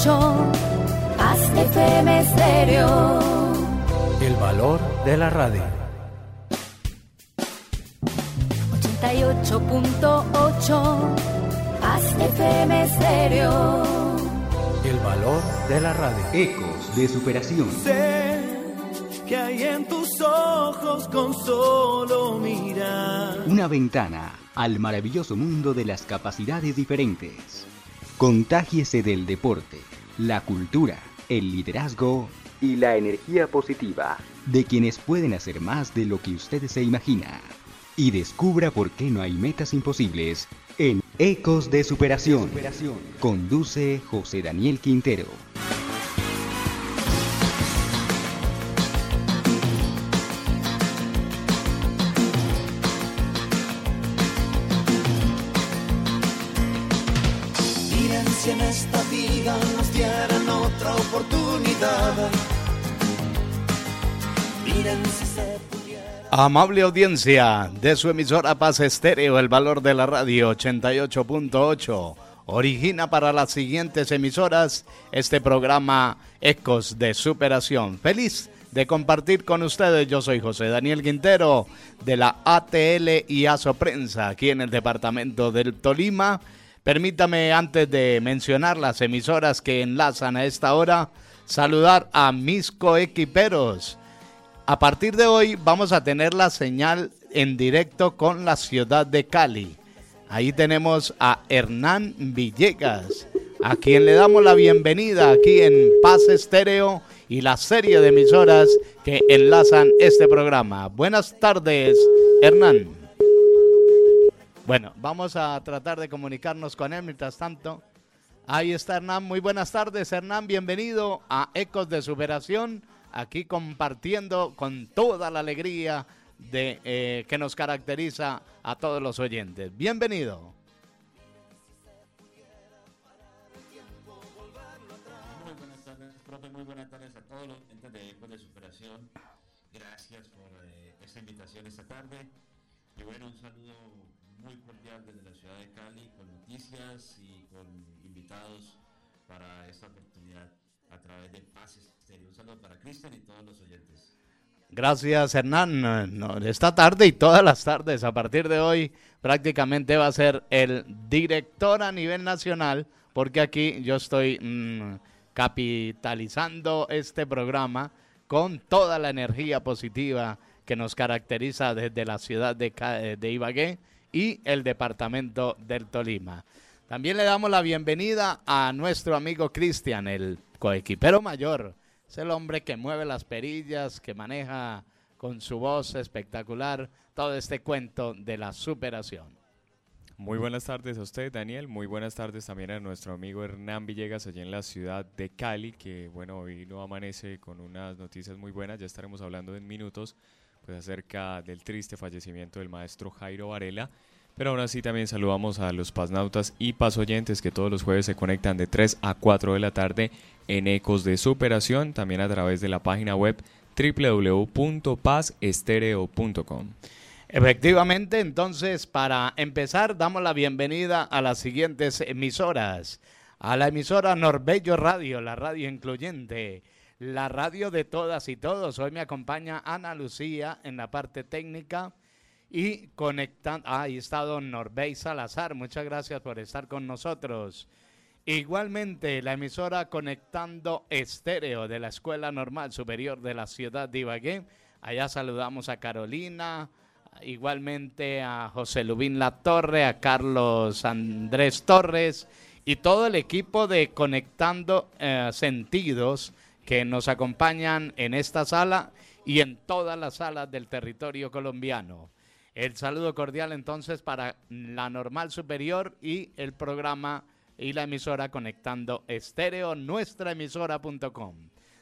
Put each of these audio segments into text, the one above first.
88.8 FM Stereo. El valor de la radio. 88.8 FM Stereo. El valor de la radio. Ecos de superación. Sé que hay en tus ojos con solo mirar. Una ventana al maravilloso mundo de las capacidades diferentes. Contágiese del deporte, la cultura, el liderazgo y la energía positiva de quienes pueden hacer más de lo que usted se imagina. Y descubra por qué no hay metas imposibles en Ecos de Superación. Conduce José Daniel Quintero. Amable audiencia de su emisora Paz Estéreo, el valor de la radio 88.8, origina para las siguientes emisoras este programa Ecos de Superación. Feliz de compartir con ustedes, yo soy José Daniel Quintero de la ATL y ASO Prensa aquí en el departamento del Tolima. Permítame antes de mencionar las emisoras que enlazan a esta hora, saludar a mis coequiperos. A partir de hoy vamos a tener la señal en directo con la ciudad de Cali. Ahí tenemos a Hernán Villegas, a quien le damos la bienvenida aquí en Paz Estéreo y la serie de emisoras que enlazan este programa. Buenas tardes, Hernán. Bueno, vamos a tratar de comunicarnos con él mientras tanto. Ahí está Hernán. Muy buenas tardes, Hernán. Bienvenido a Ecos de Superación. Aquí compartiendo con toda la alegría de, eh, que nos caracteriza a todos los oyentes. Bienvenido. Muy buenas tardes, profe, muy buenas tardes a todos los oyentes de Ecos de Superación. Gracias por eh, esta invitación esta tarde. Y bueno, un saludo muy cordial desde la ciudad de Cali con noticias y con invitados para esta oportunidad a través de Paz Estéreo. Un saludo para Cristian y todos los oyentes. Gracias, Hernán. Esta tarde y todas las tardes, a partir de hoy, prácticamente va a ser el director a nivel nacional, porque aquí yo estoy mm, capitalizando este programa con toda la energía positiva que nos caracteriza desde la ciudad de, eh, de Ibagué y el departamento del Tolima. También le damos la bienvenida a nuestro amigo Cristian, el coequipero mayor. Es el hombre que mueve las perillas, que maneja con su voz espectacular todo este cuento de la superación. Muy buenas tardes a usted, Daniel. Muy buenas tardes también a nuestro amigo Hernán Villegas allí en la ciudad de Cali, que bueno, hoy no amanece con unas noticias muy buenas. Ya estaremos hablando en minutos acerca del triste fallecimiento del maestro Jairo Varela. Pero aún así también saludamos a los pasnautas y pasoyentes que todos los jueves se conectan de 3 a 4 de la tarde en Ecos de Superación, también a través de la página web www.pazestereo.com. Efectivamente, entonces, para empezar, damos la bienvenida a las siguientes emisoras. A la emisora Norbello Radio, la radio incluyente, la radio de todas y todos. Hoy me acompaña Ana Lucía en la parte técnica y conectando. Ah, ahí está don Norbey Salazar. Muchas gracias por estar con nosotros. Igualmente, la emisora Conectando Estéreo de la Escuela Normal Superior de la ciudad de Ibagué. Allá saludamos a Carolina, igualmente a José Lubín La Torre, a Carlos Andrés Torres y todo el equipo de Conectando eh, Sentidos que nos acompañan en esta sala y en todas las salas del territorio colombiano. El saludo cordial entonces para la Normal Superior y el programa y la emisora Conectando Estéreo, nuestra emisora.com.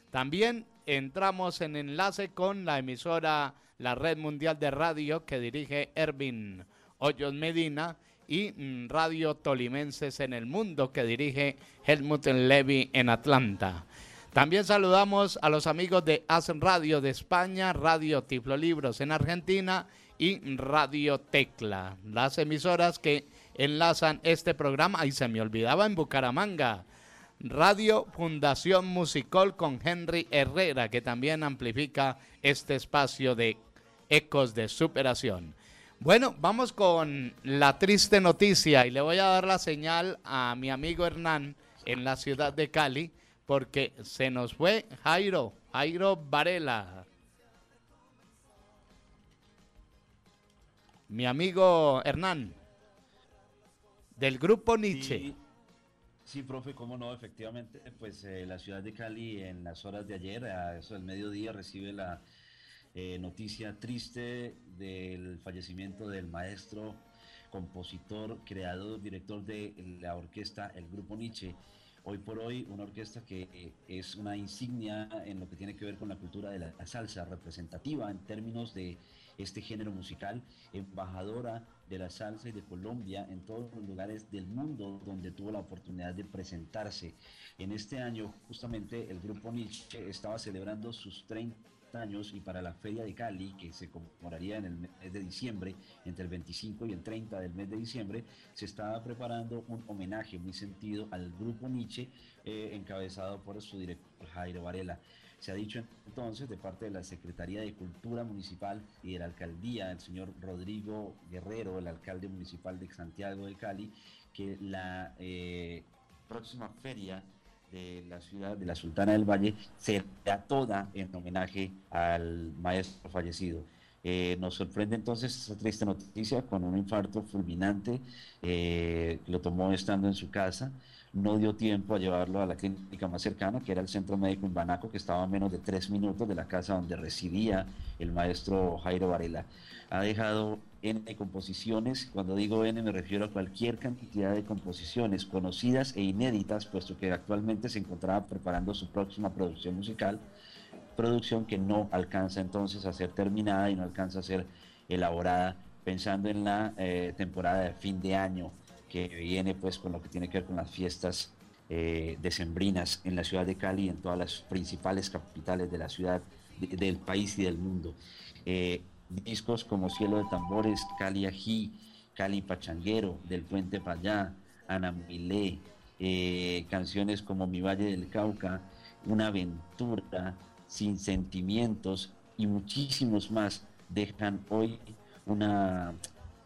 También entramos en enlace con la emisora La Red Mundial de Radio que dirige Ervin Hoyos Medina y mm, Radio Tolimenses en el Mundo que dirige Helmut Levy en Atlanta. También saludamos a los amigos de Hacen Radio de España, Radio Tiflo Libros en Argentina y Radio Tecla, las emisoras que enlazan este programa. Y se me olvidaba en Bucaramanga. Radio Fundación Musical con Henry Herrera, que también amplifica este espacio de ecos de superación. Bueno, vamos con la triste noticia y le voy a dar la señal a mi amigo Hernán en la ciudad de Cali porque se nos fue Jairo, Jairo Varela. Mi amigo Hernán, del grupo Nietzsche. Sí, profe, cómo no, efectivamente, pues eh, la ciudad de Cali en las horas de ayer, a eso del mediodía, recibe la eh, noticia triste del fallecimiento del maestro, compositor, creador, director de la orquesta El Grupo Nietzsche. Hoy por hoy, una orquesta que es una insignia en lo que tiene que ver con la cultura de la salsa, representativa en términos de este género musical, embajadora de la salsa y de Colombia en todos los lugares del mundo donde tuvo la oportunidad de presentarse. En este año, justamente, el grupo Nietzsche estaba celebrando sus 30 años y para la Feria de Cali, que se conmemoraría en el mes de diciembre, entre el 25 y el 30 del mes de diciembre, se estaba preparando un homenaje muy sentido al grupo Nietzsche, eh, encabezado por su director Jairo Varela. Se ha dicho entonces de parte de la Secretaría de Cultura Municipal y de la Alcaldía, el señor Rodrigo Guerrero, el alcalde municipal de Santiago de Cali, que la eh, próxima feria de la ciudad de la Sultana del Valle será toda en homenaje al maestro fallecido. Eh, nos sorprende entonces esa triste noticia con un infarto fulminante, eh, lo tomó estando en su casa no dio tiempo a llevarlo a la clínica más cercana, que era el centro médico en Banaco, que estaba a menos de tres minutos de la casa donde residía el maestro Jairo Varela. Ha dejado N composiciones, cuando digo N me refiero a cualquier cantidad de composiciones conocidas e inéditas, puesto que actualmente se encontraba preparando su próxima producción musical, producción que no alcanza entonces a ser terminada y no alcanza a ser elaborada pensando en la eh, temporada de fin de año que viene pues con lo que tiene que ver con las fiestas eh, decembrinas en la ciudad de Cali y en todas las principales capitales de la ciudad, del país y del mundo. Eh, discos como Cielo de Tambores, Cali Ají, Cali Pachanguero, Del Puente para allá, Ana Milé, eh, canciones como Mi Valle del Cauca, Una Aventura, Sin Sentimientos y muchísimos más dejan hoy una,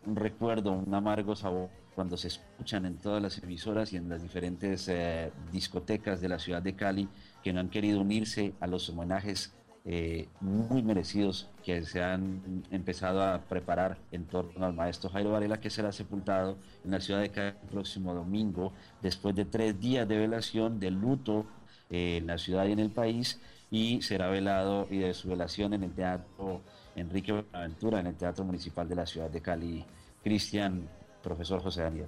un recuerdo, un amargo sabor cuando se escuchan en todas las emisoras y en las diferentes eh, discotecas de la ciudad de Cali que no han querido unirse a los homenajes eh, muy merecidos que se han empezado a preparar en torno al maestro Jairo Varela que será sepultado en la ciudad de Cali el próximo domingo después de tres días de velación de luto eh, en la ciudad y en el país y será velado y de su velación en el teatro Enrique Buenaventura en el Teatro Municipal de la ciudad de Cali. Cristian, profesor José Daniel.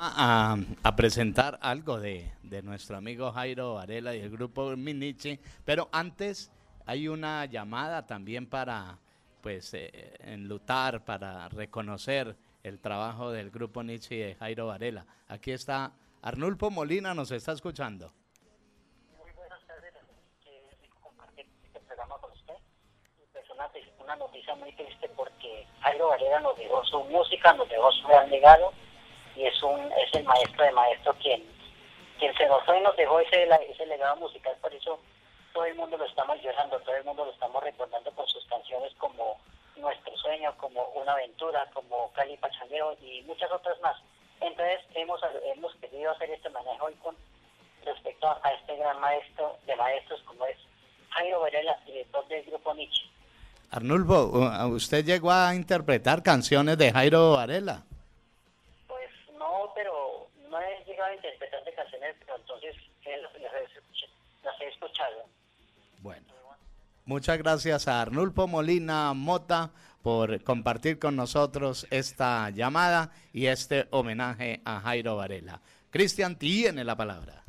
A, presentar algo de, nuestro amigo Jairo Varela y el grupo Minichi, pero antes hay una llamada también para pues eh, enlutar, para reconocer el trabajo del grupo Nietzsche y de Jairo Varela. Aquí está Arnulfo Molina, nos está escuchando. Muy buenas tardes, compartir este programa con usted. Es una, una noticia muy triste porque Jairo Varela nos dejó su música, nos dejó su gran legado y es un es el maestro de maestro quien, quien se nos fue y nos dejó ese, ese legado musical, por eso todo el mundo lo estamos llorando, todo el mundo lo estamos recordando con sus canciones como Nuestro Sueño, como Una Aventura, como Cali Pachangueo y muchas otras más. Entonces hemos, hemos querido hacer este manejo hoy con respecto a, este gran maestro de maestros como es Jairo Varela, director del grupo Nietzsche. Arnulfo, ¿usted llegó a interpretar canciones de Jairo Varela? Pero no he llegado a interpretar de canciones, pero entonces las, he escuchado. Bueno, muchas gracias a Arnulfo Molina Mota por compartir con nosotros esta llamada y este homenaje a Jairo Varela. Cristian, tiene la palabra.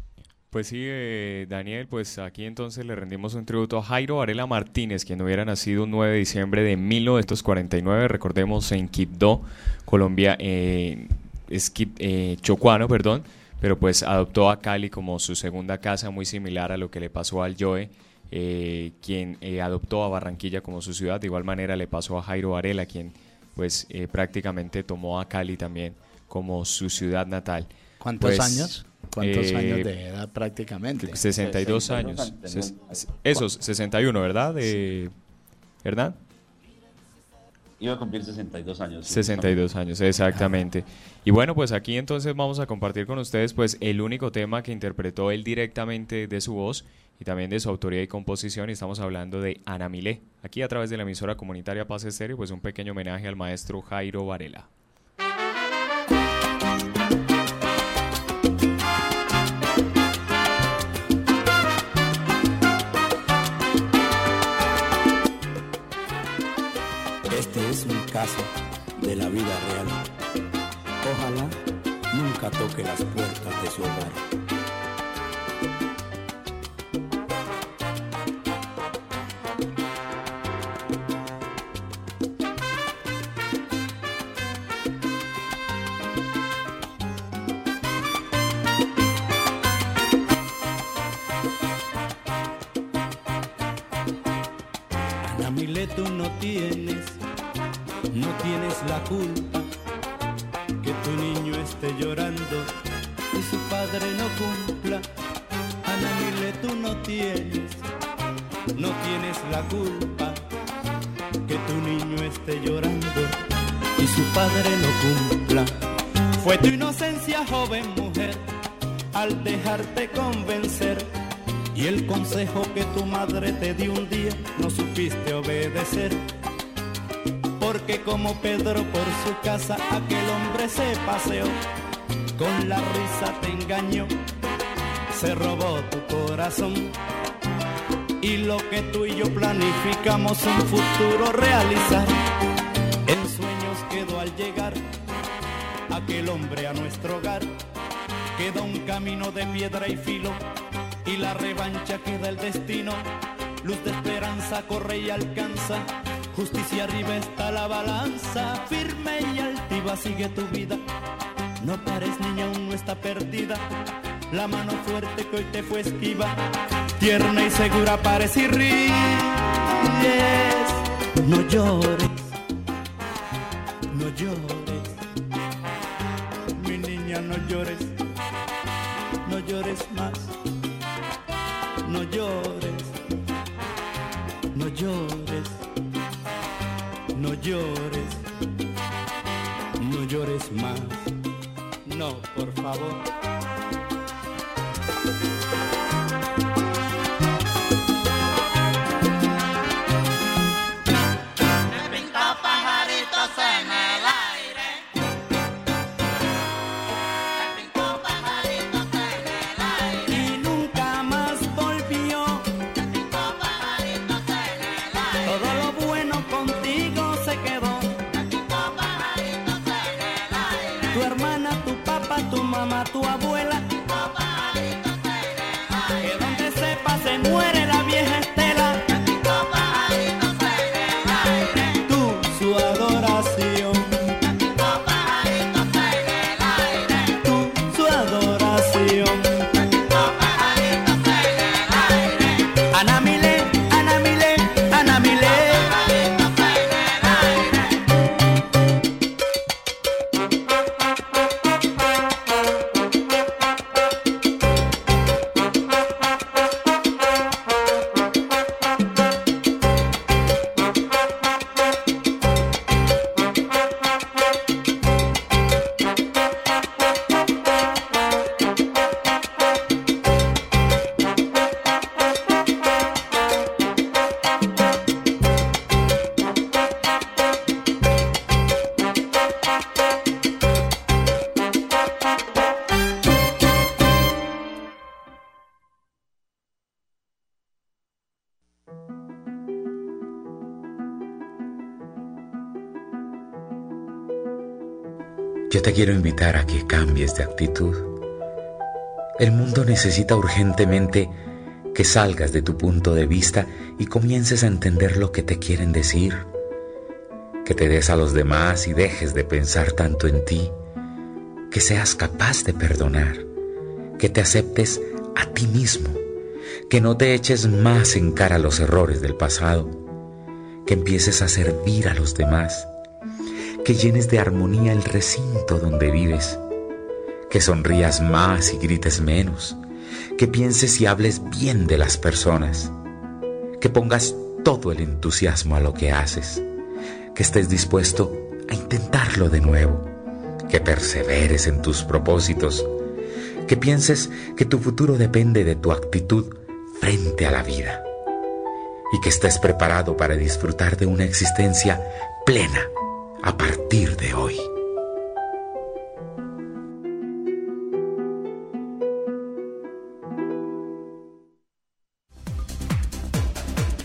Pues sí, eh, Daniel, pues aquí entonces le rendimos un tributo a Jairo Varela Martínez, quien hubiera nacido un 9 de diciembre de 1949, recordemos en Quibdó, Colombia, eh, eh, Chocuano, perdón, pero pues adoptó a Cali como su segunda casa, muy similar a lo que le pasó al Joe, eh, quien adoptó a Barranquilla como su ciudad, de igual manera le pasó a Jairo Varela, quien pues prácticamente tomó a Cali también como su ciudad natal. ¿Cuántos Pues, años? ¿Cuántos Eh, años de edad prácticamente? 62 62 años. esos, 61, ¿verdad? Eh, ¿Verdad? Iba a cumplir 62 años. sí, 62 años, exactamente. Y bueno, pues aquí entonces vamos a compartir con ustedes pues el único tema que interpretó él directamente de su voz y también de su autoría y composición y estamos hablando de Ana Milé. Aquí a través de la emisora comunitaria Paz Estéreo pues un pequeño homenaje al maestro Jairo Varela. Nunca toque las puertas de su hogar. Tú no tienes, no tienes la culpa esté llorando y su padre no cumpla. Ana Milé, tú no tienes, no tienes la culpa que tu niño esté llorando y su padre no cumpla. Fue tu inocencia, joven mujer, al dejarte convencer y el consejo que tu madre te dio un día no supiste obedecer. Porque como Pedro por su casa aquel hombre se paseó, con la risa te engañó, se robó tu corazón. Y lo que tú y yo planificamos un futuro realizar, en sueños quedó al llegar aquel hombre a nuestro hogar. Queda un camino de piedra y filo y la revancha queda el destino. Luz de esperanza corre y alcanza. Justicia arriba está la balanza. Firme y altiva sigue tu vida. No pares niña, aún no está perdida. La mano fuerte que hoy te fue esquiva. Tierna y segura parece y ríes. No llores. No llores. Mi niña, no llores. No llores más no llores, no llores, llores, no llores más, no, por favor. Quiero invitar a que cambies de actitud. El mundo necesita urgentemente que salgas de tu punto de vista y comiences a entender lo que te quieren decir. Que te des a los demás y dejes de pensar tanto en ti. Que seas capaz de perdonar. Que te aceptes a ti mismo. Que no te eches más en cara los errores del pasado. Que empieces a servir a los demás que llenes de armonía el recinto donde vives, que sonrías más y grites menos, que pienses y hables bien de las personas, que pongas todo el entusiasmo a lo que haces, que estés dispuesto a intentarlo de nuevo, que perseveres en tus propósitos, que pienses que tu futuro depende de tu actitud frente a la vida y que estés preparado para disfrutar de una existencia plena a partir de hoy.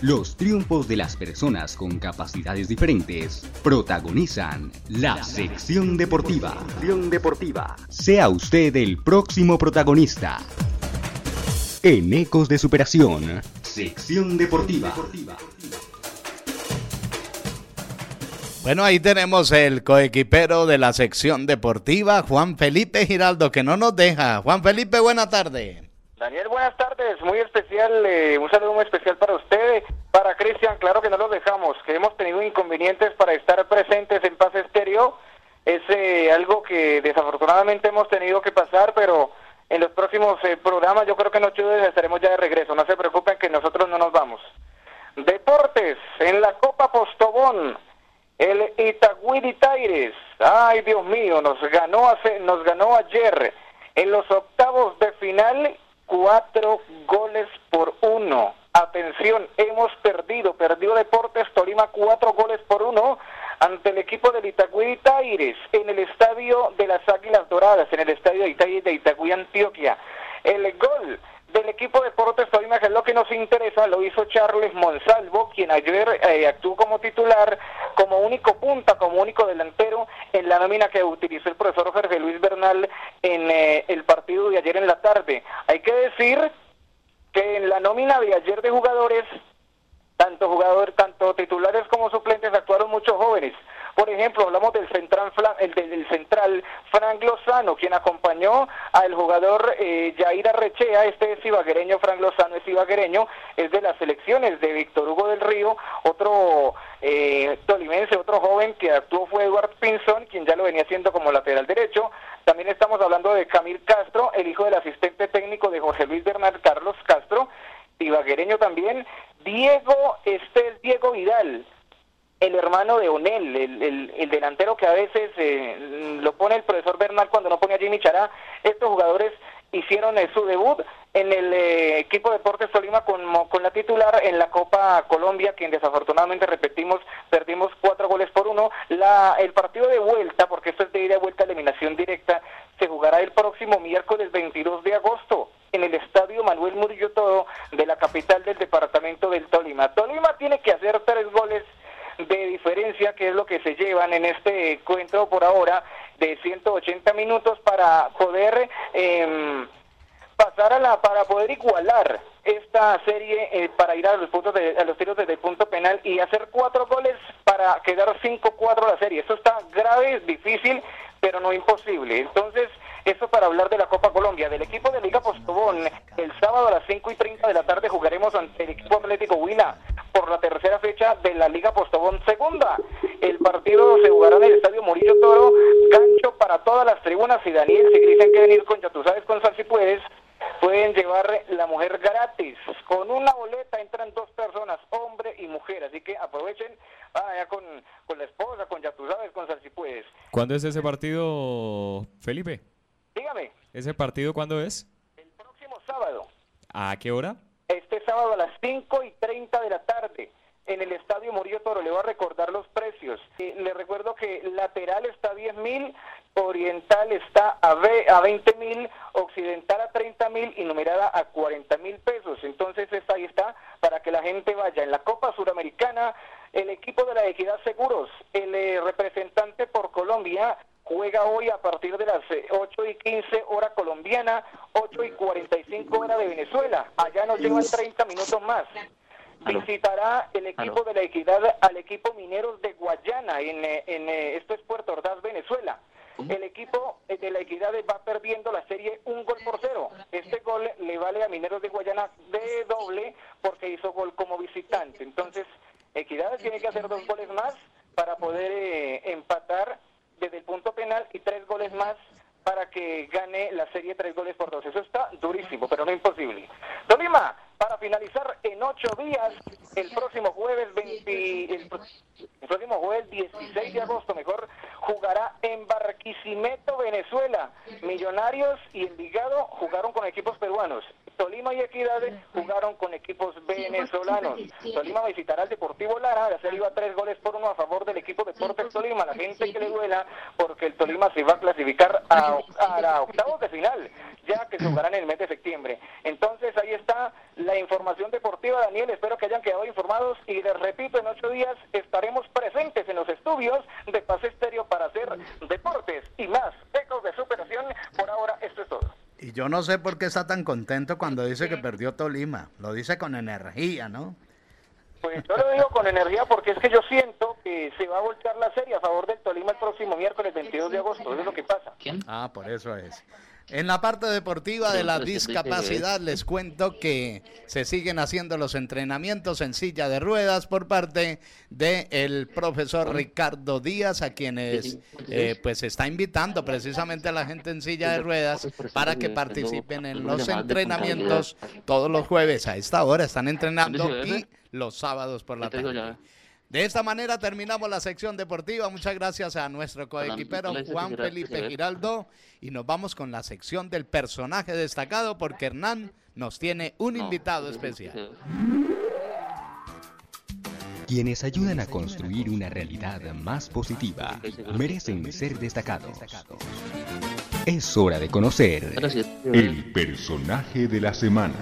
Los triunfos de las personas con capacidades diferentes protagonizan la sección deportiva. Sección deportiva. Sea usted el próximo protagonista. En Ecos de Superación, sección deportiva. Bueno, ahí tenemos el coequipero de la sección deportiva, Juan Felipe Giraldo, que no nos deja. Juan Felipe, buena tarde. Daniel, buenas tardes. Muy especial, eh, un saludo muy especial para usted, para Cristian. Claro que no los dejamos, que hemos tenido inconvenientes para estar presentes en Paz Estéreo. Es eh, algo que desafortunadamente hemos tenido que pasar, pero en los próximos eh, programas yo creo que en ocho estaremos ya de regreso. No se preocupen que nosotros no nos vamos. Deportes, en la Copa Postobón, el Itagüí Taires. Ay, Dios mío, nos ganó, hace, nos ganó ayer en los octavos de final cuatro goles por uno. Atención, hemos perdido, perdió Deportes Tolima cuatro goles por uno ante el equipo del Itagüí Taires en el estadio de las Águilas Doradas, en el estadio de Itagüí, de Itagüí Antioquia. El gol del equipo Deportes Tolima, que es lo que nos interesa, lo hizo Charles Monsalvo, quien ayer eh, actuó como titular, como único punta, como único delantero en la nómina que utilizó el profesor Jorge Luis Bernal en eh, el partido de ayer en la tarde. Hay que decir que en la nómina de ayer de jugadores, tanto jugadores, tanto titulares como suplentes ejemplo, hablamos del central, el del central Frank Lozano, quien acompañó al jugador eh, Jair Arrechea, este es ibaguereño, Frank Lozano es ibaguereño, es de las selecciones de Víctor Hugo del Río, otro eh, tolimense, otro joven que actuó fue Eduard Pinson, quien ya lo venía haciendo como lateral derecho. También estamos hablando de Camil Castro, el hijo del asistente técnico de Jorge Luis Bernal Carlos Castro, ibaguereño también. Diego, este es Diego Vidal, el hermano de Onel, el, el, delantero que a veces eh, lo pone el profesor Bernal cuando no pone a Jimmy Chará. Estos jugadores hicieron eh, su debut en el eh, equipo Deportes Tolima con, con la titular en la Copa Colombia, quien desafortunadamente, repetimos, perdimos cuatro goles por uno. La, el partido de vuelta, porque esto es de ida y vuelta, eliminación directa, se jugará el próximo miércoles 22 de agosto en el estadio Manuel Murillo Todo de la capital del departamento del Tolima. Tolima tiene que hacer tres goles de diferencia, que es lo que se llevan en este encuentro por ahora de 180 minutos para poder eh, pasar a la para poder igualar esta serie eh, para ir a los puntos de, a los tiros desde el punto penal y hacer cuatro goles para quedar 5-4 la serie. Eso está grave, difícil, pero no imposible. Entonces, eso para hablar de la Copa Colombia. Del equipo de Liga Postobón, el sábado a las 5 y 30 de la tarde jugaremos ante el equipo Atlético Huila por la tercera fecha de la Liga Postobón Segunda. Partido se jugará en el Estadio Murillo Toro, gancho para todas las tribunas y Daniel, si dicen que venir con ya tú sabes con sal si puedes, pueden llevar la mujer gratis. Con una boleta entran dos personas, hombre y mujer, así que aprovechen, vaya con, con la esposa, con ya tú sabes con sal si puedes. ¿Cuándo es ese partido, Felipe? Dígame. ¿Ese partido cuándo es? El próximo sábado. ¿A qué hora? Este sábado a las 5 y 30 de la tarde en el Estadio Murillo Toro. Le voy a recordar los precios. le recuerdo que lateral está a 10 mil, oriental está a, a 20 mil, occidental a 30 mil y numerada a 40 mil pesos. Entonces ahí está para que la gente vaya. En la Copa Suramericana, el equipo de la Equidad Seguros, el eh, representante por Colombia, juega hoy a partir de las 8 y 15 hora colombiana, 8 y 45 hora de Venezuela. Allá nos llevan 30 minutos más. Visitará el equipo de la Equidad al equipo Mineros de Guayana, en, en esto es Puerto Ordaz, Venezuela. El equipo de la Equidad va perdiendo la serie un gol por cero. Este gol le vale a Mineros de Guayana de doble porque hizo gol como visitante. Entonces, Equidad tiene que hacer dos goles más para poder eh, empatar desde el punto penal y tres goles más para que gane la serie tres goles por dos. Eso está durísimo, pero no imposible. Tolima, para finalizar en ocho días, el próximo jueves 20, el, el próximo jueves 16 de agosto, mejor, jugará en Barquisimeto, Venezuela. Millonarios y Envigado jugaron con equipos peruanos. Tolima y Equidad jugaron con equipos venezolanos. Tolima visitará al Deportivo Lara, la serie iba tres goles por uno a favor del equipo Deportes Tolima. La gente que le duela porque el Tolima se va a clasificar a, la octavos de final, ya que se jugará en el mes de septiembre. Entonces ahí está la información deportiva, Daniel. Espero que hayan quedado informados y les repito, en ocho días estaremos presentes en los estudios de Pase Estéreo para hacer deportes y más. Ecos de superación. Por ahora, esto es todo. Y yo no sé por qué está tan contento cuando dice que perdió Tolima. Lo dice con energía, ¿no? Pues yo lo digo con energía porque es que yo siento que se va a voltear la serie a favor del Tolima el próximo miércoles 22 de agosto. Eso es lo que pasa. Ah, por eso es. En la parte deportiva de la discapacidad les cuento que se siguen haciendo los entrenamientos en silla de ruedas por parte del el profesor Ricardo Díaz, a quienes eh, pues está invitando precisamente a la gente en silla de ruedas para que participen en los entrenamientos todos los jueves a esta hora. Están entrenando y los sábados por la tarde. De esta manera terminamos la sección deportiva. Muchas gracias a nuestro coequipero Juan Felipe Giraldo y nos vamos con la sección del personaje destacado porque Hernán nos tiene un invitado especial. Quienes ayudan a construir una realidad más positiva merecen ser destacados. Es hora de conocer El personaje de la semana.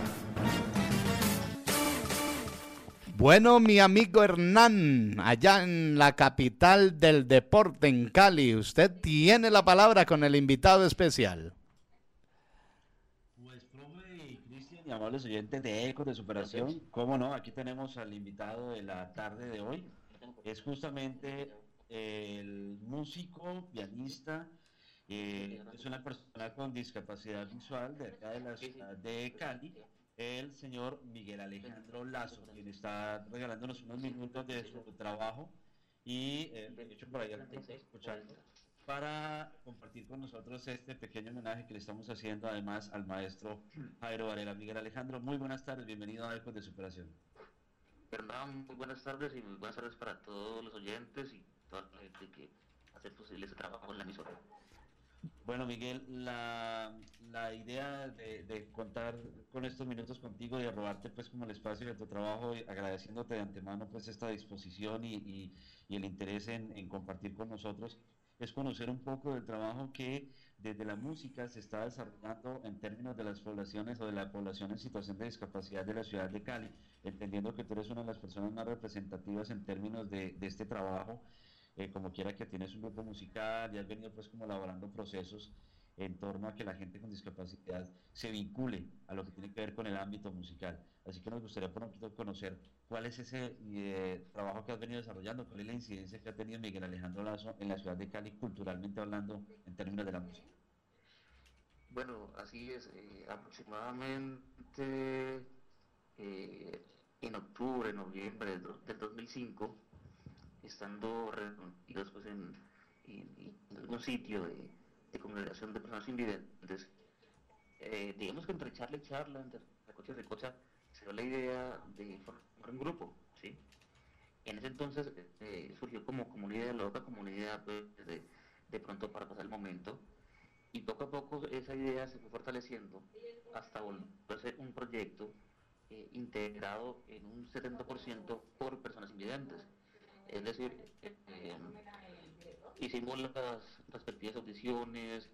Bueno, mi amigo Hernán, allá en la capital del deporte, en Cali, usted tiene la palabra con el invitado especial. Pues, profe Cristian y amables oyentes de Ecos de Superación, cómo no, aquí tenemos al invitado de la tarde de hoy. Es justamente el músico, pianista, eh, es una persona con discapacidad visual de acá de la ciudad de Cali, el señor Miguel Alejandro Lazo, quien está regalándonos unos minutos de su trabajo y eh, de hecho por ahí escuchando para compartir con nosotros este pequeño homenaje que le estamos haciendo además al maestro Jairo Varela. Miguel Alejandro, muy buenas tardes, bienvenido a Ecos de Superación. Hernán, muy buenas tardes y muy buenas tardes para todos los oyentes y toda la gente que hace posible ese trabajo en la emisora. Bueno, Miguel, la, la idea de, contar con estos minutos contigo y de robarte pues como el espacio de tu trabajo, y agradeciéndote de antemano pues esta disposición y, y- y el interés en, en compartir con nosotros, es conocer un poco del trabajo que desde la música se está desarrollando en términos de las poblaciones o de la población en situación de discapacidad de la ciudad de Cali, entendiendo que tú eres una de las personas más representativas en términos de, de este trabajo eh, como quiera que tienes un grupo musical y has venido pues como elaborando procesos en torno a que la gente con discapacidad se vincule a lo que tiene que ver con el ámbito musical. Así que nos gustaría por un poquito conocer cuál es ese eh, trabajo que has venido desarrollando, cuál es la incidencia que ha tenido Miguel Alejandro Lazo en la ciudad de Cali culturalmente hablando en términos de la música. Bueno, así es, eh, aproximadamente eh, en octubre, noviembre del, do- del 2005, estando reunidos pues, en, en- algún sitio de, congregación de personas invidentes, eh, digamos que entre charla y charla, entre recocha y recocha, se dio la idea de formar un grupo, ¿sí? En ese entonces eh, surgió como, loca, como una idea pues, de, de pronto para pasar el momento, y poco a poco esa idea se fue fortaleciendo hasta volverse un proyecto eh, integrado en un 70% por personas invidentes. Es decir, eh, eh, hicimos las respectivas audiciones,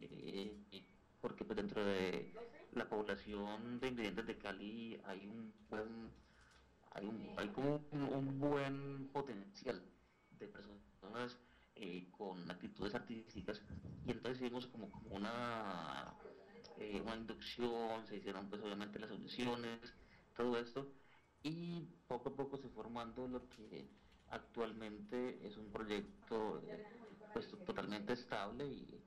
eh, porque pues dentro de la población de invidentes de Cali hay un buen, hay, un, hay como un, buen potencial de personas eh, con actitudes artísticas. Y entonces hicimos como, como una, una inducción, se hicieron pues obviamente las audiciones, todo esto y poco a poco se formando lo que actualmente es un proyecto pues totalmente estable y,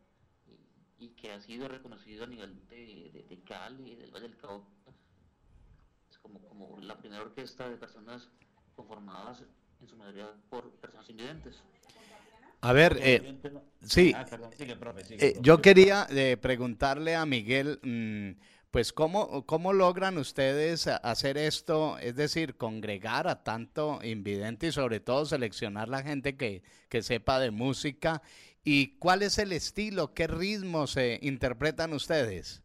y- y que ha sido reconocido a nivel de, de, de Cali y del Valle del Cauca. Como, como la primera orquesta de personas conformadas en su mayoría por personas invidentes. A ver, eh, sí, Ah, perdón, sigue, profe, sigue, eh, yo quería eh, preguntarle a Miguel, mm, pues, ¿cómo, ¿cómo logran ustedes hacer esto? Es decir, congregar a tanto invidente y sobre todo seleccionar la gente que, que sepa de música. ¿Y cuál es el estilo? ¿Qué ritmos se interpretan ustedes?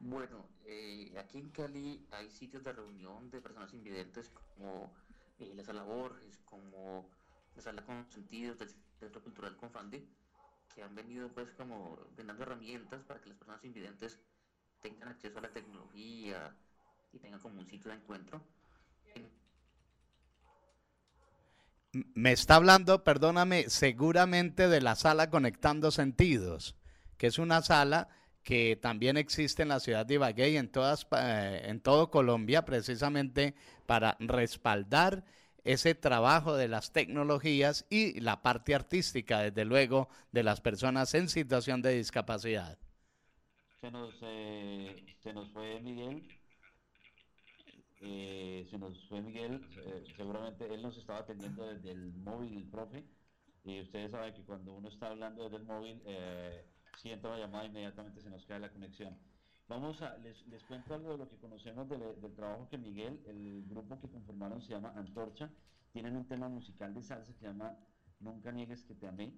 Bueno, eh, aquí en Cali hay sitios de reunión de personas invidentes como eh, la Sala Borges, como la Sala Consentidos del Centro Cultural Confandi, que han venido pues como brindando herramientas para que las personas invidentes tengan acceso a la tecnología y tengan como un sitio de encuentro. Me está hablando, perdóname, seguramente de la sala Conectando Sentidos, que es una sala que también existe en la ciudad de Ibagué y en, todas, eh, en todo Colombia, precisamente para respaldar ese trabajo de las tecnologías y la parte artística, desde luego, de las personas en situación de discapacidad. Se nos, eh, se nos fue Miguel. eh, se nos fue Miguel. eh, seguramente él nos estaba atendiendo desde el móvil, el profe. Y ustedes saben que cuando uno está hablando desde el móvil, eh, si entra una llamada, inmediatamente se nos cae la conexión. Vamos a, les, les cuento algo de lo que conocemos del, del trabajo que Miguel, el grupo que conformaron se llama Antorcha. Tienen un tema musical de salsa que se llama Nunca niegues que te amé.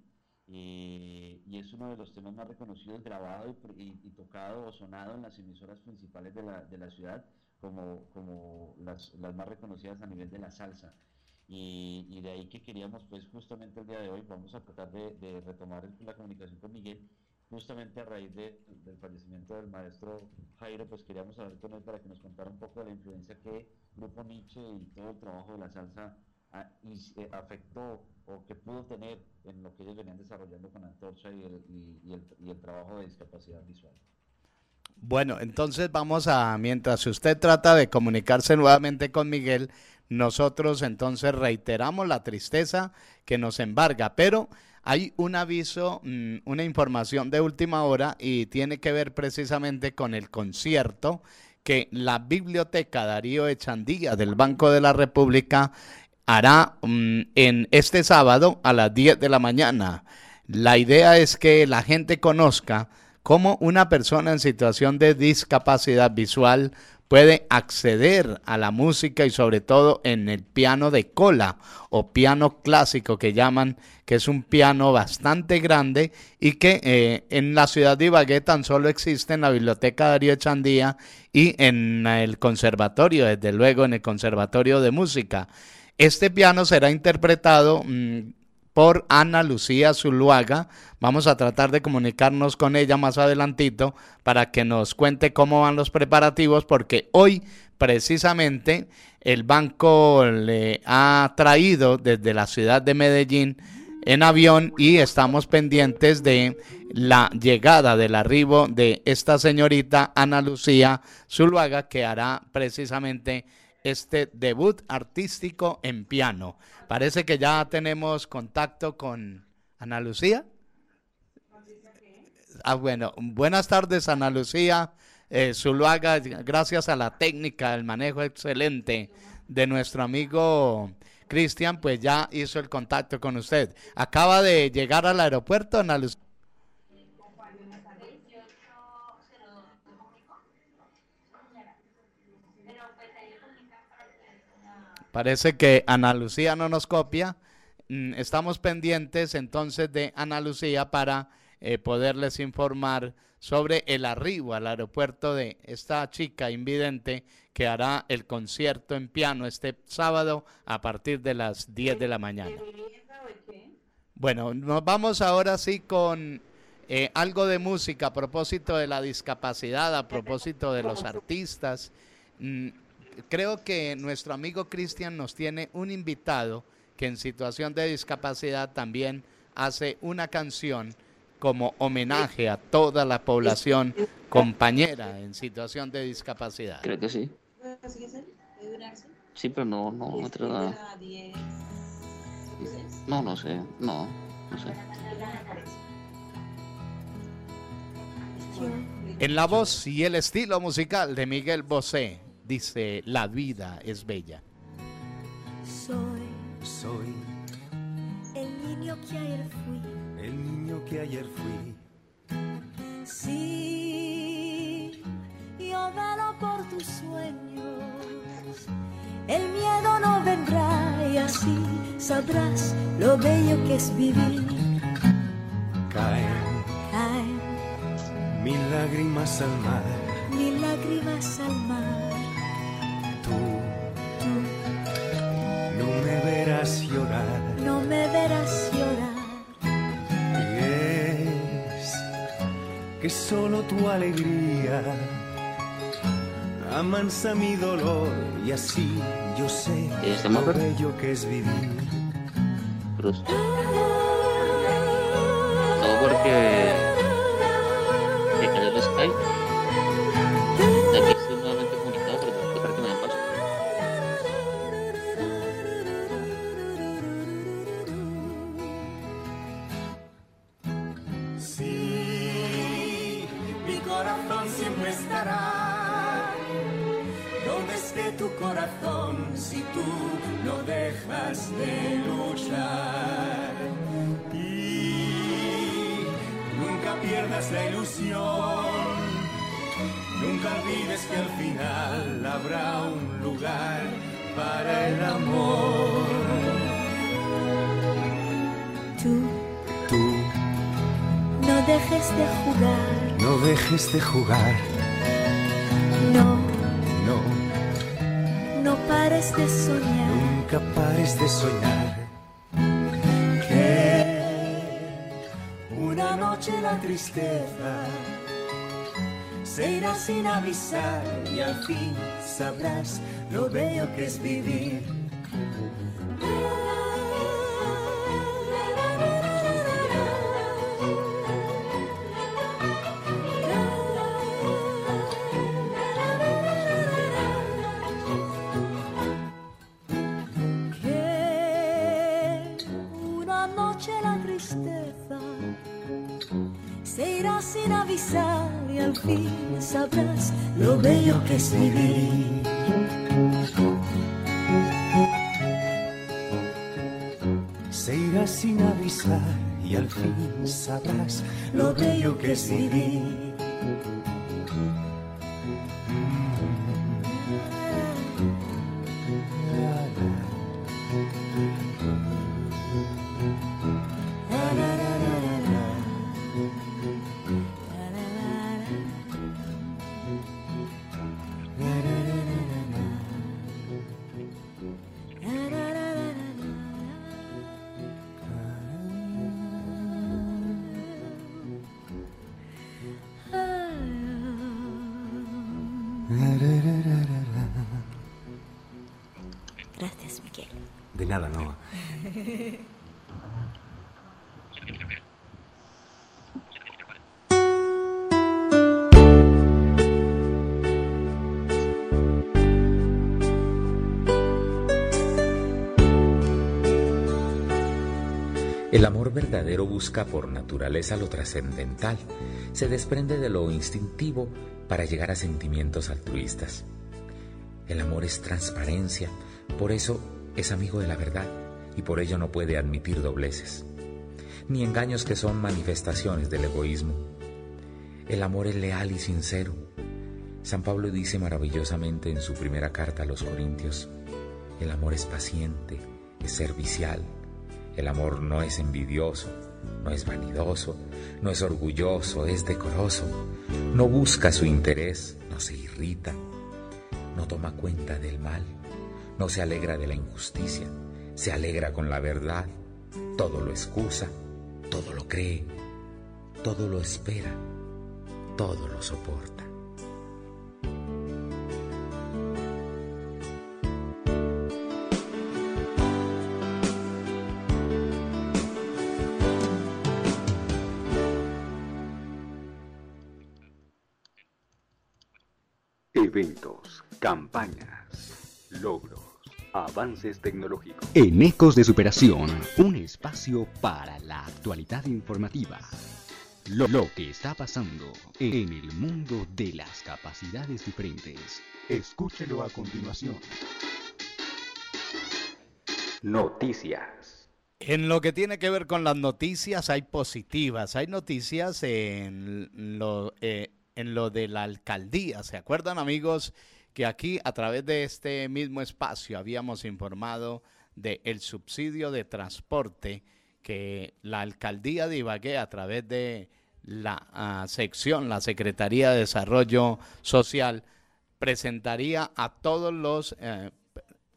Eh, y es uno de los temas más reconocidos, grabado y, y- y tocado o sonado en las emisoras principales de la, de la ciudad, como, como las, las más reconocidas a nivel de la salsa. Y, y de ahí que queríamos, pues justamente el día de hoy, vamos a tratar de, de retomar la comunicación con Miguel, justamente a raíz de- del fallecimiento del maestro Jairo, pues queríamos hablar con él para que nos contara un poco de la influencia que Grupo Nietzsche y todo el trabajo de la salsa a- y, eh, afectó o que pudo tener en lo que ellos venían desarrollando con Antorcha y el trabajo de discapacidad visual. Bueno, entonces vamos a, mientras usted trata de comunicarse nuevamente con Miguel, nosotros entonces reiteramos la tristeza que nos embarga, pero hay un aviso, mm, una información de última hora y tiene que ver precisamente con el concierto que la Biblioteca Darío Echandía del Banco de la República hará mm, en este sábado a las 10 de la mañana. La idea es que la gente conozca cómo una persona en situación de discapacidad visual puede acceder a la música y sobre todo en el piano de cola o piano clásico que llaman, que es un piano bastante grande y que eh, en la ciudad de Ibagué tan solo existe en la Biblioteca Darío Echandía y en el conservatorio, desde luego en el Conservatorio de Música. Este piano será interpretado mm, por Ana Lucía Zuluaga. Vamos a tratar de comunicarnos con ella más adelantito para que nos cuente cómo van los preparativos, porque hoy precisamente el banco le ha traído desde la ciudad de Medellín en avión y estamos pendientes de la llegada del arribo de esta señorita Ana Lucía Zuluaga que hará precisamente este debut artístico en piano. Parece que ya tenemos contacto con Ana Lucía. Ah, bueno, buenas tardes Ana Lucía eh, Zuluaga, gracias a la técnica, el manejo excelente de nuestro amigo Cristian, pues ya hizo el contacto con usted. Acaba de llegar al aeropuerto, Ana Lucía. Parece que Ana Lucía no nos copia. Mm, Estamos pendientes entonces de Ana Lucía para eh, poderles informar sobre el arribo al aeropuerto de esta chica invidente que hará el concierto en piano este sábado a partir de las 10 de la mañana. Bueno, nos vamos ahora sí con eh, algo de música a propósito de la discapacidad, a propósito de los artistas. Mm, creo que nuestro amigo Cristian nos tiene un invitado que en situación de discapacidad también hace una canción como homenaje a toda la población compañera en situación de discapacidad. Creo que sí. Sí, pero no, no, no te da- No, no sé, no, no sé. En la voz y el estilo musical de Miguel Bosé dice La vida es bella. Soy Soy el niño que ayer fui. el niño que ayer fui. Sí, yo velo por tus sueños. El miedo no vendrá y así sabrás lo bello que es vivir. Caen Caen mil lágrimas al mar. mil lágrimas al mar. Tú no me verás llorar. No me verás llorar. Y es que solo tu alegría amansa mi dolor y así yo sé ¿Estamos lo bello que es vivir. Cruz. Todo porque se cayó el Skype. De luchar? Y nunca pierdas la ilusión. Nunca olvides que al final habrá un lugar para el amor. Tú Tú no dejes de jugar. no dejes de jugar. No, No, no pares de soñar. Pares de soñar. Que una noche la tristeza se irá sin avisar y al fin sabrás lo bello que es vivir. Que es vivir. Se irá sin avisar y al fin sabrás lo bello que es vivir. Verdadero busca por naturaleza lo trascendental, se desprende de lo instintivo para llegar a sentimientos altruistas. El amor es transparencia, por eso es amigo de la verdad y por ello no puede admitir dobleces, ni engaños que son manifestaciones del egoísmo. El amor es leal y sincero. San Pablo dice maravillosamente en su primera carta a los Corintios, el amor es paciente, es servicial, el amor no es envidioso, no es vanidoso, no es orgulloso, es decoroso, no busca su interés, no se irrita, no toma cuenta del mal, no se alegra de la injusticia, se alegra con la verdad, todo lo excusa, todo lo cree, todo lo espera, todo lo soporta. Eventos, campañas, logros, avances tecnológicos. En Ecos de Superación, un espacio para la actualidad informativa. Lo, lo que está pasando en el mundo de las capacidades diferentes. Escúchelo a continuación. Noticias. En lo que tiene que ver con las noticias, hay positivas. Hay noticias en lo, eh, en lo de la alcaldía. ¿Se acuerdan, amigos, que aquí a través de este mismo espacio habíamos informado del subsidio de transporte que la alcaldía de Ibagué a través de la ah, sección, la Secretaría de Desarrollo Social, presentaría a todos los eh,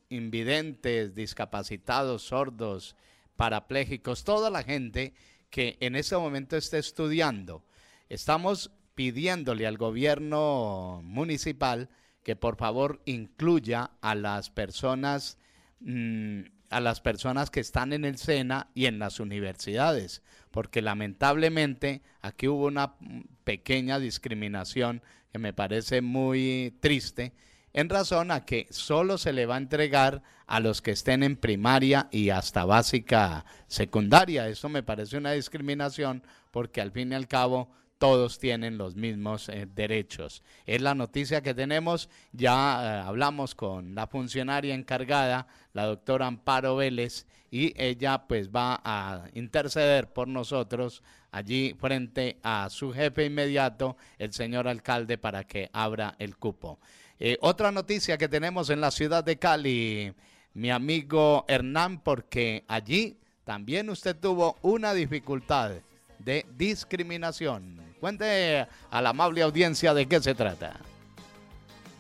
invidentes, discapacitados, sordos, parapléjicos, toda la gente que en este momento esté estudiando. Estamos pidiéndole al gobierno municipal que por favor incluya a las personas mm, a las personas que están en el SENA y en las universidades, porque lamentablemente aquí hubo una pequeña discriminación que me parece muy triste en razón a que solo se le va a entregar a los que estén en primaria y hasta básica secundaria. Eso me parece una discriminación porque al fin y al cabo todos tienen los mismos eh, derechos. Es la noticia que tenemos. Ya eh, hablamos con la funcionaria encargada, la doctora Amparo Vélez, y ella pues va a interceder por nosotros allí frente a su jefe inmediato, el señor alcalde, para que abra el cupo. Eh, otra noticia que tenemos en la ciudad de Cali, mi amigo Hernán, porque allí también usted tuvo una dificultad de discriminación. Cuente a la amable audiencia de qué se trata.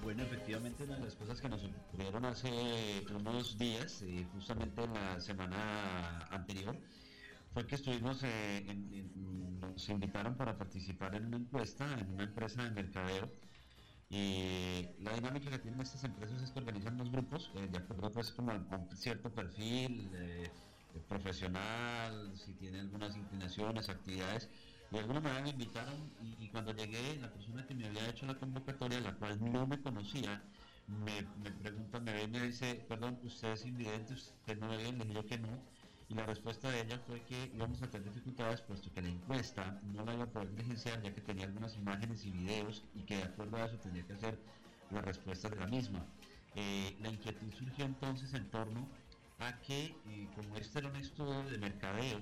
Bueno, efectivamente, una de las cosas que nos ocurrieron hace unos días, eh, justamente en la semana anterior, fue que estuvimos, eh, nos invitaron para participar en una encuesta en una empresa de mercadeo y la dinámica que tienen estas empresas es que organizan los grupos eh, de acuerdo pues como a un cierto perfil eh, profesional, si tienen algunas inclinaciones, actividades. De alguna manera me invitaron y, cuando llegué, la persona que me había hecho la convocatoria, la cual no me conocía, me, me pregunta, me ve me dice, perdón, usted es invidente, usted no ve, le dije que no y la respuesta de ella fue que íbamos a tener dificultades puesto que la encuesta no la iba a poder diligenciar ya que tenía algunas imágenes y videos y que de acuerdo a eso tenía que hacer la respuesta de la misma. Eh, la inquietud surgió entonces en torno a que eh, como este era un estudio de mercadeo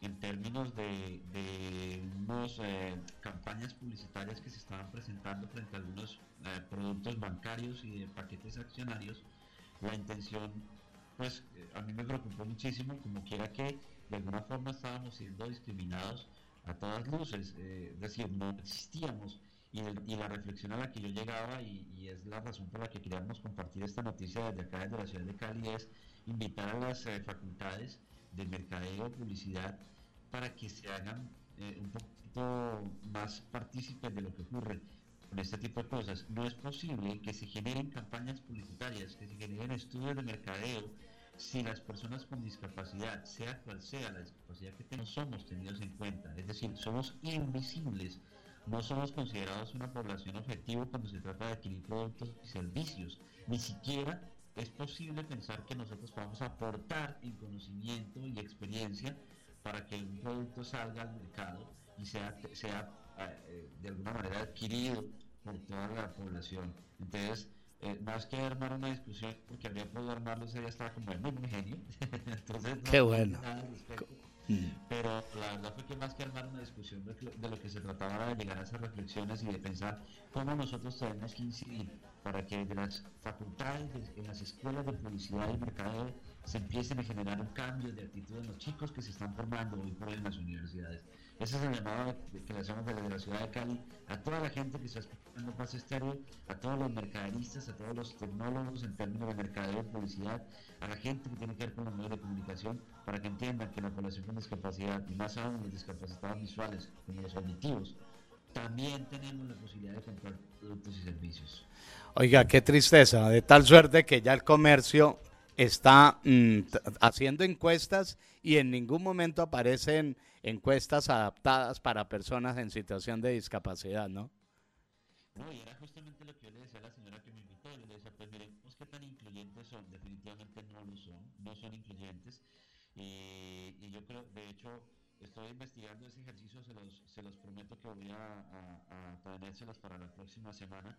en términos de, de unas eh, campañas publicitarias que se estaban presentando frente a algunos productos bancarios y de paquetes accionarios, la intención pues eh, a mí me preocupó muchísimo, como quiera que de alguna forma estábamos siendo discriminados a todas luces, eh, es decir, no existíamos. Y, la reflexión a la que yo llegaba, y, es la razón por la que queríamos compartir esta noticia desde acá, desde la ciudad de Cali, es invitar a las eh, facultades de mercadeo, publicidad, para que se hagan un poquito más partícipes de lo que ocurre con este tipo de cosas. No es posible que se generen campañas publicitarias, que se generen estudios de mercadeo, si las personas con discapacidad, sea cual sea la discapacidad que tenemos, somos tenidos en cuenta. Es decir, somos invisibles. No somos considerados una población objetivo cuando se trata de adquirir productos y servicios. Ni siquiera es posible pensar que nosotros podamos aportar en conocimiento y experiencia para que un producto salga al mercado y sea, sea eh, de alguna manera adquirido por toda la población. Entonces, eh, más que armar una discusión, porque habría podido armarlo, ella estaba como el mismo genio. Entonces, Qué bueno. Mm. Pero la verdad fue que más que armar una discusión de, lo que se trataba era de llegar a esas reflexiones y de pensar cómo nosotros tenemos que incidir para que de las facultades, en las escuelas de publicidad y mercado se empiecen a generar un cambio de actitud en los chicos que se están formando hoy por hoy en las universidades. Ese es el llamado que le hacemos desde la ciudad de Cali a toda la gente que está escuchando Paz Estéreo, a todos los mercaderistas, a todos los tecnólogos en términos de mercadeo y publicidad, a la gente que tiene que ver con los medios de comunicación, para que entiendan que la población con discapacidad, y más aún los discapacitados visuales, como los auditivos, también tenemos la posibilidad de comprar productos y servicios. Oiga, qué tristeza, de tal suerte que ya el comercio está mm, haciendo encuestas y en ningún momento aparecen encuestas adaptadas para personas en situación de discapacidad, ¿no? No, y era justamente lo que yo le decía a la señora que me invitó, le decía, pues miren, pues qué tan incluyentes son, definitivamente no lo son, no son incluyentes, y, y yo creo, de hecho, estoy investigando ese ejercicio, se los, prometo que voy a, a, a traérselos para la próxima semana,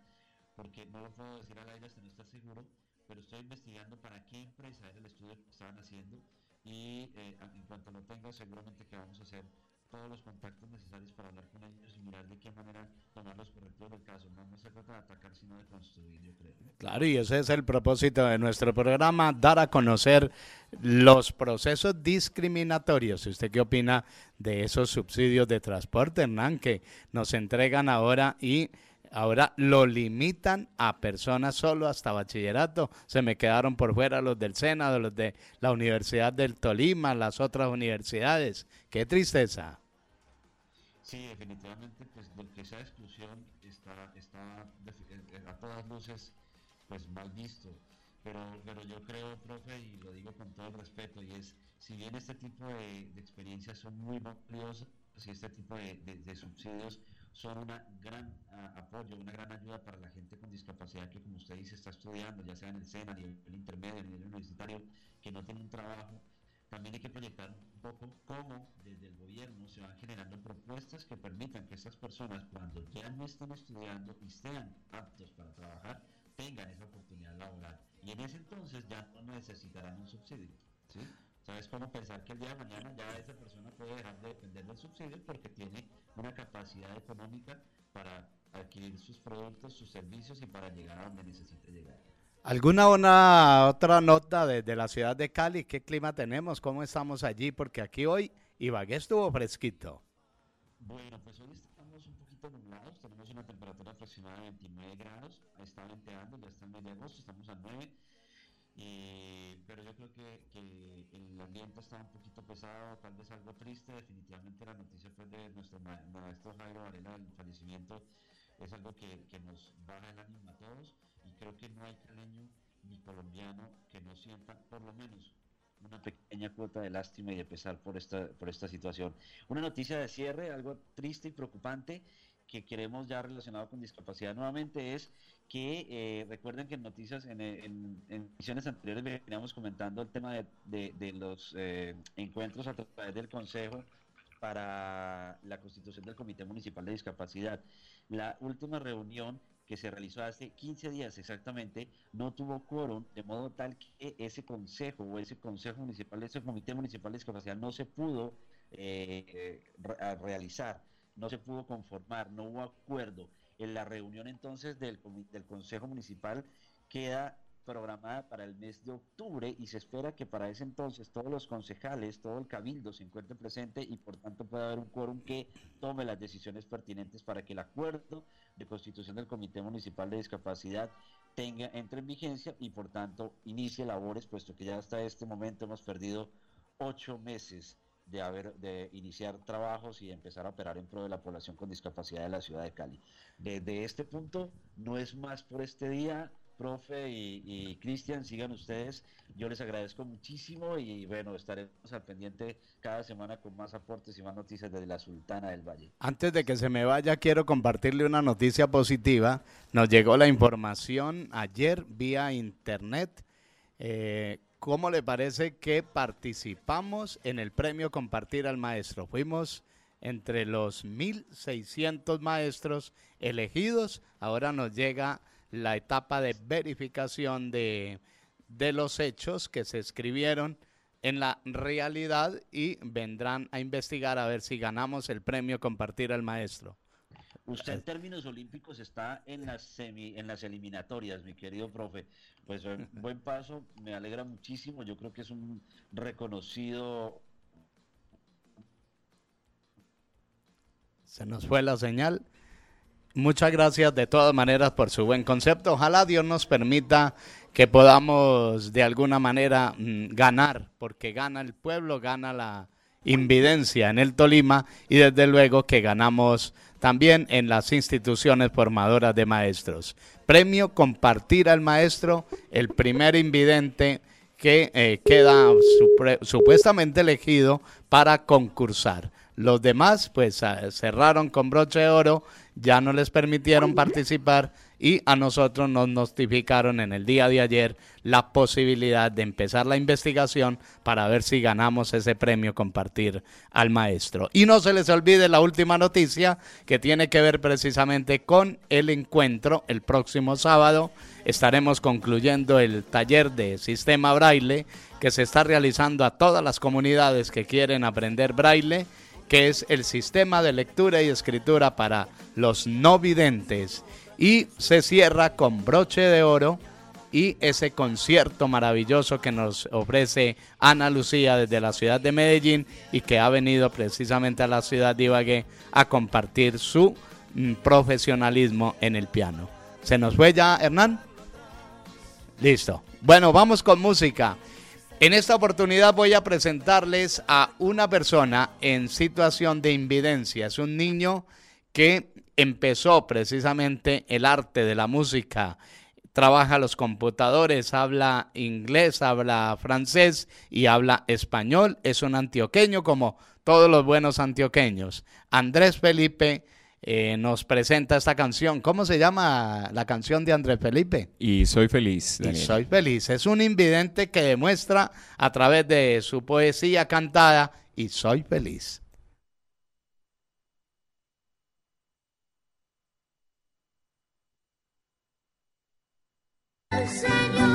porque no lo puedo decir al aire hasta no estar seguro, pero estoy investigando para qué empresa era el estudio que estaban haciendo y eh, en cuanto lo tenga seguramente que vamos a hacer todos los contactos necesarios para hablar con ellos y mirar de qué manera tomar los correctivos del caso. No, no se trata de atacar, sino de construir, yo creo. Claro, y ese es el propósito de nuestro programa, dar a conocer los procesos discriminatorios. ¿Usted qué opina de esos subsidios de transporte, Hernán, que nos entregan ahora y ahora lo limitan a personas solo hasta bachillerato? Se me quedaron por fuera los del Senado, los de la Universidad del Tolima, las otras universidades. Qué tristeza. Sí, definitivamente, pues lo que esa exclusión está, está eh, a todas luces pues mal visto. Pero, pero yo creo, profe, y lo digo con todo el respeto, y es, si bien este tipo de, de experiencias son muy valiosas, y este tipo de, de, de subsidios son una gran uh, apoyo, una gran ayuda para la gente con discapacidad que, como usted dice, está estudiando, ya sea en el SENA, a nivel intermedio, a nivel universitario, que no tiene un trabajo, también hay que proyectar un poco cómo desde el gobierno se van generando propuestas que permitan que estas personas cuando ya no estén estudiando y sean aptos para trabajar, tengan esa oportunidad laboral. Y en ese entonces ya no necesitarán un subsidio. ¿sí? ¿Sabes cómo pensar que el día de mañana ya esa persona puede dejar de depender del subsidio porque tiene una capacidad económica para adquirir sus productos, sus servicios y para llegar a donde necesite llegar? ¿Alguna una, otra nota desde de la ciudad de Cali? ¿Qué clima tenemos? ¿Cómo estamos allí? Porque aquí hoy Ibagué estuvo fresquito. Bueno, pues hoy estamos un poquito nublados, tenemos una temperatura aproximada de 29 grados, está venteando, ya está en medio de agosto, estamos a 9, eh, pero yo creo que, que, el ambiente está un poquito pesado, tal vez algo triste, definitivamente la noticia fue de nuestro ma maestro Jairo Varela, el fallecimiento es algo que, que nos baja el ánimo a todos y creo que no hay caleño ni colombiano que no sienta por lo menos una pequeña cuota de lástima y de pesar por esta, por esta situación. Una noticia de cierre, algo triste y preocupante que queremos ya relacionado con discapacidad nuevamente es que eh, recuerden que en noticias, en, en, en anteriores veníamos comentando el tema de, de, de los eh, encuentros a través del Consejo para la constitución del Comité Municipal de Discapacidad. La última reunión que se realizó hace 15 días exactamente, no tuvo quórum, de modo tal que ese consejo o ese consejo municipal, ese comité municipal de discapacidad no se pudo eh, re realizar, no se pudo conformar, no hubo acuerdo. En la reunión entonces del, del consejo municipal queda programada para el mes de octubre y se espera que para ese entonces todos los concejales, todo el cabildo se encuentre presente y por tanto pueda haber un quórum que tome las decisiones pertinentes para que el acuerdo de constitución del Comité Municipal de Discapacidad tenga, entre en vigencia y por tanto inicie labores, puesto que ya hasta este momento hemos perdido ocho meses de haber de iniciar trabajos y empezar a operar en pro de la población con discapacidad de la ciudad de Cali. Desde este punto no es más por este día, profe y, Cristian, sigan ustedes. Yo les agradezco muchísimo y bueno, estaremos al pendiente cada semana con más aportes y más noticias desde la Sultana del Valle. Antes de que se me vaya, quiero compartirle una noticia positiva. Nos llegó la información ayer vía internet. Eh, ¿Cómo le parece que participamos en el premio Compartir al Maestro? Fuimos entre los 1.600 maestros elegidos. Ahora nos llega la etapa de verificación de, de los hechos que se escribieron en la realidad y vendrán a investigar a ver si ganamos el premio Compartir al Maestro. Usted en términos olímpicos está en las semi, en las eliminatorias, mi querido profe. Pues buen paso, me alegra muchísimo. Yo creo que es un reconocido. Se nos fue la señal. Muchas gracias de todas maneras por su buen concepto. Ojalá Dios nos permita que podamos de alguna manera mmm, ganar, porque gana el pueblo, gana la invidencia en el Tolima y desde luego que ganamos también en las instituciones formadoras de maestros. Premio Compartir al Maestro, el primer invidente que eh, queda supuestamente elegido para concursar. Los demás pues cerraron con broche de oro, ya no les permitieron participar y a nosotros nos notificaron en el día de ayer la posibilidad de empezar la investigación para ver si ganamos ese premio compartir al maestro. Y no se les olvide la última noticia que tiene que ver precisamente con el encuentro el próximo sábado. Estaremos concluyendo el taller de sistema braille que se está realizando a todas las comunidades que quieren aprender braille que es el sistema de lectura y escritura para los no videntes y se cierra con broche de oro y ese concierto maravilloso que nos ofrece Ana Lucía desde la ciudad de Medellín y que ha venido precisamente a la ciudad de Ibagué a compartir su mm, profesionalismo en el piano. ¿Se nos fue ya, Hernán? Listo. Bueno, vamos con música. En esta oportunidad voy a presentarles a una persona en situación de invidencia. Es un niño que empezó precisamente el arte de la música. Trabaja los computadores, habla inglés, habla francés y habla español. Es un antioqueño como todos los buenos antioqueños. Andrés Felipe eh, nos presenta esta canción. ¿Cómo se llama la canción de Andrés Felipe? Y soy feliz. Y soy feliz. Es un invidente que demuestra a través de su poesía cantada y soy feliz. Señor,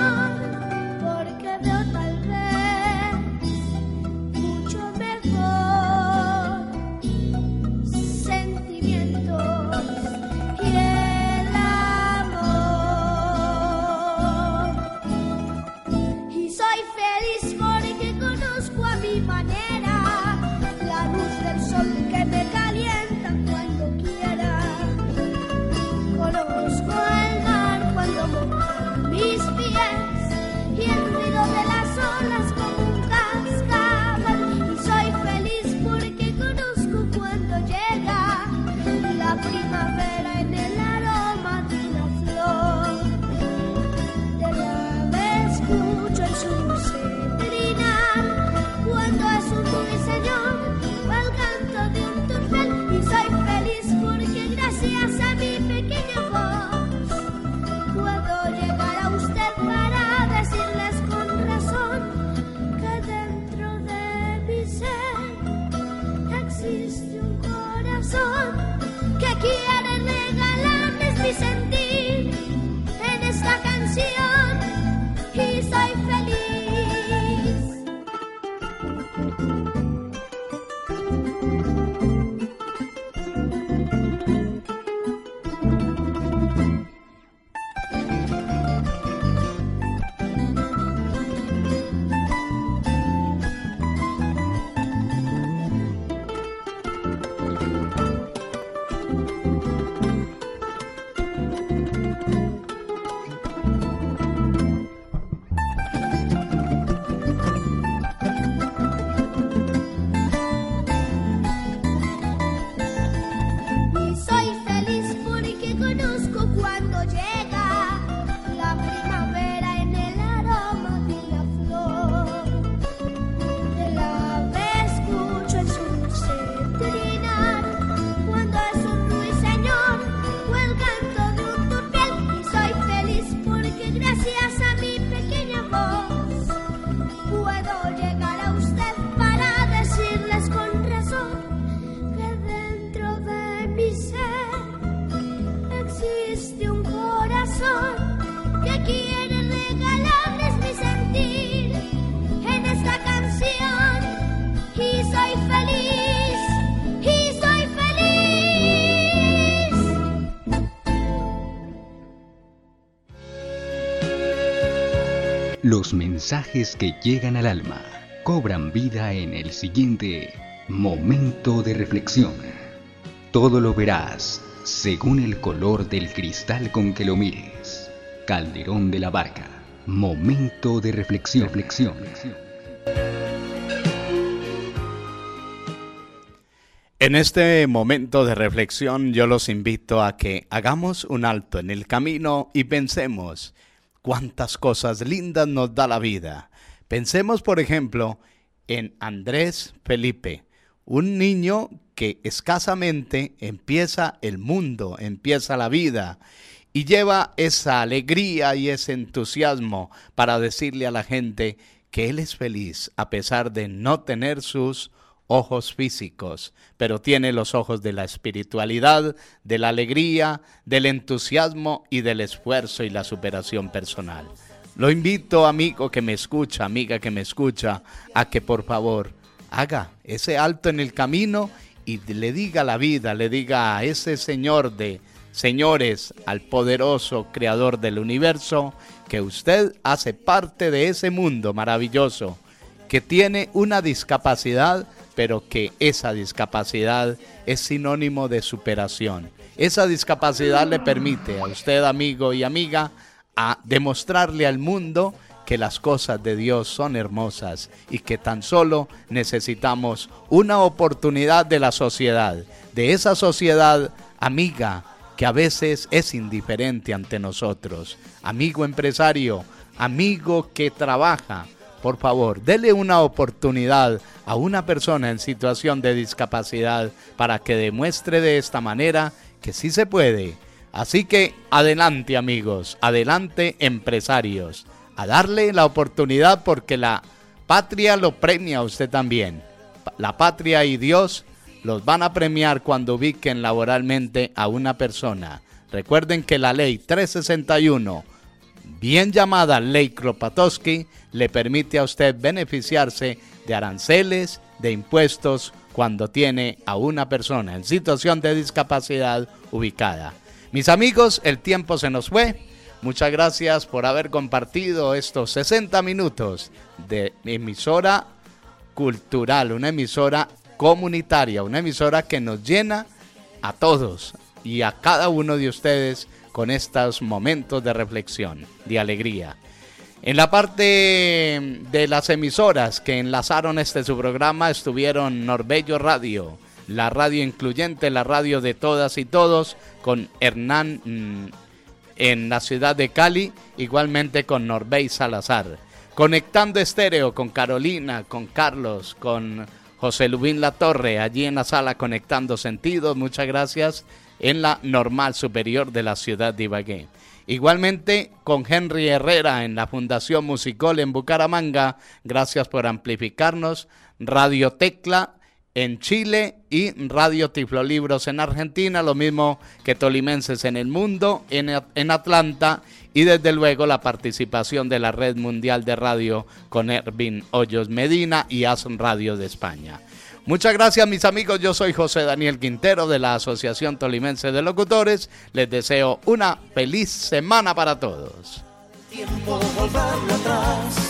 Los mensajes que llegan al alma cobran vida en el siguiente momento de reflexión. Todo lo verás según el color del cristal con que lo mires. Calderón de la Barca. Momento de reflexión. reflexión. En este momento de reflexión yo los invito a que hagamos un alto en el camino y pensemos cuántas cosas lindas nos da la vida. Pensemos, por ejemplo, en Andrés Felipe, un niño que escasamente empieza el mundo, empieza la vida y lleva esa alegría y ese entusiasmo para decirle a la gente que él es feliz a pesar de no tener sus ojos físicos, pero tiene los ojos de la espiritualidad, de la alegría, del entusiasmo y del esfuerzo y la superación personal. Lo invito, amigo que me escucha, amiga que me escucha, a que por favor haga ese alto en el camino y le diga la vida, le diga a ese Señor de señores, al poderoso Creador del universo, que usted hace parte de ese mundo maravilloso, que tiene una discapacidad, pero que esa discapacidad es sinónimo de superación. Esa discapacidad le permite a usted, amigo y amiga, a demostrarle al mundo que las cosas de Dios son hermosas y que tan solo necesitamos una oportunidad de la sociedad, de esa sociedad amiga que a veces es indiferente ante nosotros. Amigo empresario, amigo que trabaja, por favor, dele una oportunidad a una persona en situación de discapacidad para que demuestre de esta manera que sí se puede. Así que adelante amigos, adelante empresarios a darle la oportunidad porque la patria lo premia a usted también. La patria y Dios los van a premiar cuando ubiquen laboralmente a una persona. Recuerden que la ley 361, bien llamada ley Kropatowski, le permite a usted beneficiarse de aranceles, de impuestos, cuando tiene a una persona en situación de discapacidad ubicada. Mis amigos, el tiempo se nos fue. Muchas gracias por haber compartido estos 60 minutos de emisora cultural, una emisora comunitaria, una emisora que nos llena a todos y a cada uno de ustedes con estos momentos de reflexión, de alegría. En la parte de las emisoras que enlazaron este su programa estuvieron Norbello Radio, la radio incluyente, la radio de todas y todos, con Hernán mm, en la ciudad de Cali, igualmente con Norbey Salazar. Conectando estéreo con Carolina, con Carlos, con José Lubín La Torre, allí en la sala Conectando Sentidos, muchas gracias, en la normal superior de la ciudad de Ibagué. Igualmente con Henry Herrera en la Fundación Musicol en Bucaramanga, gracias por amplificarnos. Radio Tecla en Chile y Radio Tiflolibros en Argentina, lo mismo que Tolimenses en el mundo, en, en, Atlanta y desde luego la participación de la Red Mundial de Radio con Ervin Hoyos Medina y ASM Radio de España. Muchas gracias mis amigos, yo soy José Daniel Quintero de la Asociación Tolimense de Locutores, les deseo una feliz semana para todos. Tiempo atrás